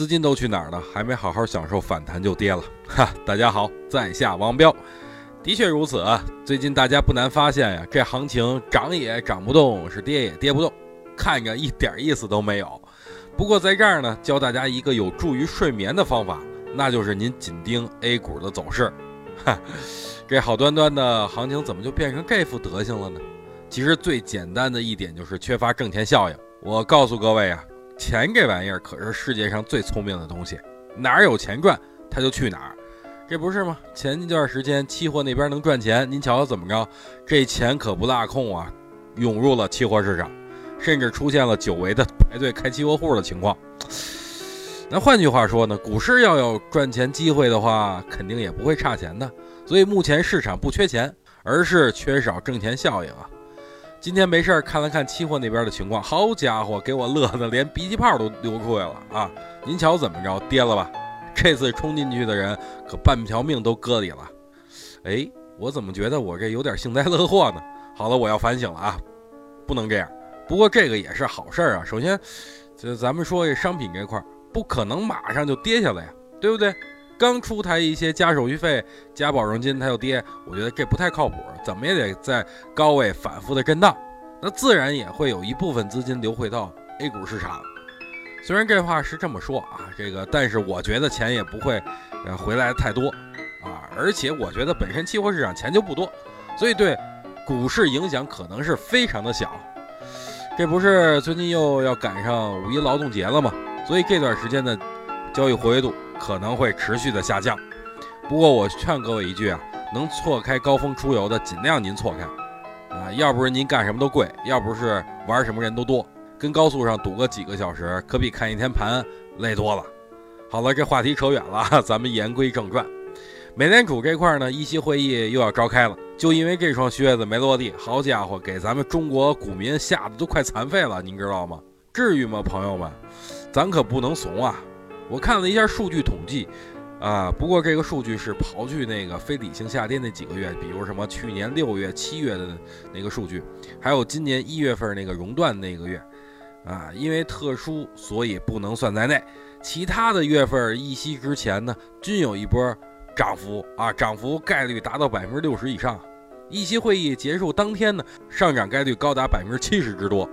资金都去哪儿了？还没好好享受反弹就跌了。哈，大家好，在下王彪。的确如此啊，最近大家不难发现呀，这行情涨也涨不动，是跌也跌不动，看着一点意思都没有。不过在这儿呢，教大家一个有助于睡眠的方法，那就是您紧盯 A 股的走势。哈，这好端端的行情怎么就变成这副德行了呢？其实最简单的一点就是缺乏挣钱效应。我告诉各位啊，钱这玩意儿可是世界上最聪明的东西，哪儿有钱赚，它就去哪儿。这不是吗？前一段时间期货那边能赚钱，您瞧瞧怎么着？这钱可不落空啊，涌入了期货市场，甚至出现了久违的排队开期货户的情况。那换句话说呢，股市要有赚钱机会的话，肯定也不会差钱的。所以目前市场不缺钱，而是缺少挣钱效应啊。今天没事儿看了看期货那边的情况，好家伙，给我乐得连鼻涕泡都流出来了啊！您瞧怎么着，跌了吧？这次冲进去的人可半条命都搁里了。哎，我怎么觉得我这有点幸灾乐祸呢？好了，我要反省了啊，不能这样。不过这个也是好事儿啊。首先，就咱们说这商品这块儿，不可能马上就跌下来呀，对不对？刚出台一些加手续费、加保证金，它又跌，我觉得这不太靠谱。怎么也得在高位反复的震荡，那自然也会有一部分资金流回到 A 股市场。虽然这话是这么说啊，这个，但是我觉得钱也不会，呃，回来太多，啊，而且我觉得本身期货市场钱就不多，所以对股市影响可能是非常的小。这不是最近又要赶上五一劳动节了吗？所以这段时间的交易活跃度可能会持续的下降。不过我劝各位一句啊，能错开高峰出游的尽量您错开，啊，要不是您干什么都贵，要不是玩什么人都多。跟高速上堵个几个小时，可比看一天盘累多了。好了，这话题扯远了，咱们言归正传。美联储这块呢，议息会议又要召开了，就因为这双靴子没落地，好家伙，给咱们中国股民吓得都快残废了，您知道吗？至于吗，朋友们？咱可不能怂啊！我看了一下数据统计。啊，不过这个数据是刨去那个非理性下跌那几个月，比如什么去年六月、七月的那个数据，还有今年一月份那个熔断那个月，啊，因为特殊，所以不能算在内。其他的月份议息之前呢，均有一波涨幅啊，涨幅概率达到百分之六十以上。议息会议结束当天呢，上涨概率高达百分之七十之多。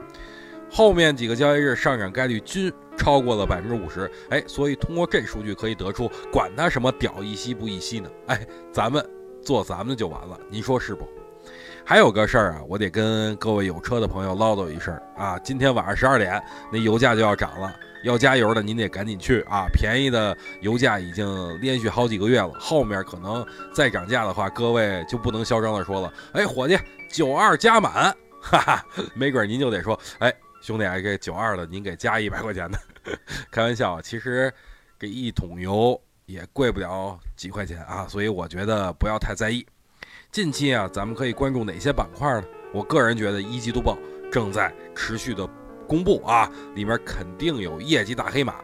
后面几个交易日上涨概率均超过了百分之五十，哎，所以通过这数据可以得出，管他什么屌一息不一息呢？哎，咱们做咱们的就完了，您说是不？还有个事儿啊，我得跟各位有车的朋友唠叨一声啊，今天晚上十二点那油价就要涨了，要加油的您得赶紧去啊，便宜的油价已经连续好几个月了，后面可能再涨价的话，各位就不能嚣张的说了，哎，伙计，九二加满，哈哈，没准您就得说，哎。兄弟，给九二的您给加一百块钱的，开玩笑，其实这一桶油也贵不了几块钱啊，所以我觉得不要太在意。近期啊，咱们可以关注哪些板块呢？我个人觉得一季度报正在持续的公布啊，里面肯定有业绩大黑马，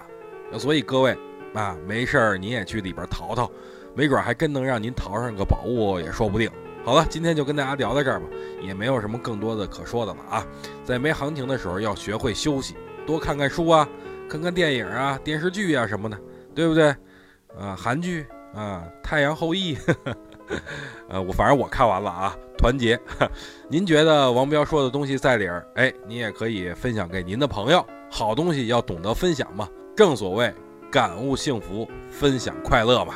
所以各位啊，没事儿您也去里边淘淘，没准还真能让您淘上个宝物也说不定。好了，今天就跟大家聊到这儿吧，也没有什么更多的可说的了啊。在没行情的时候，要学会休息，多看看书啊，看看电影啊、电视剧啊什么的，对不对？啊，韩剧啊，《太阳后裔》，呃，我反正我看完了啊，团结。您觉得王彪说的东西在理儿？哎，您也可以分享给您的朋友。好东西要懂得分享嘛，正所谓感悟幸福，分享快乐嘛。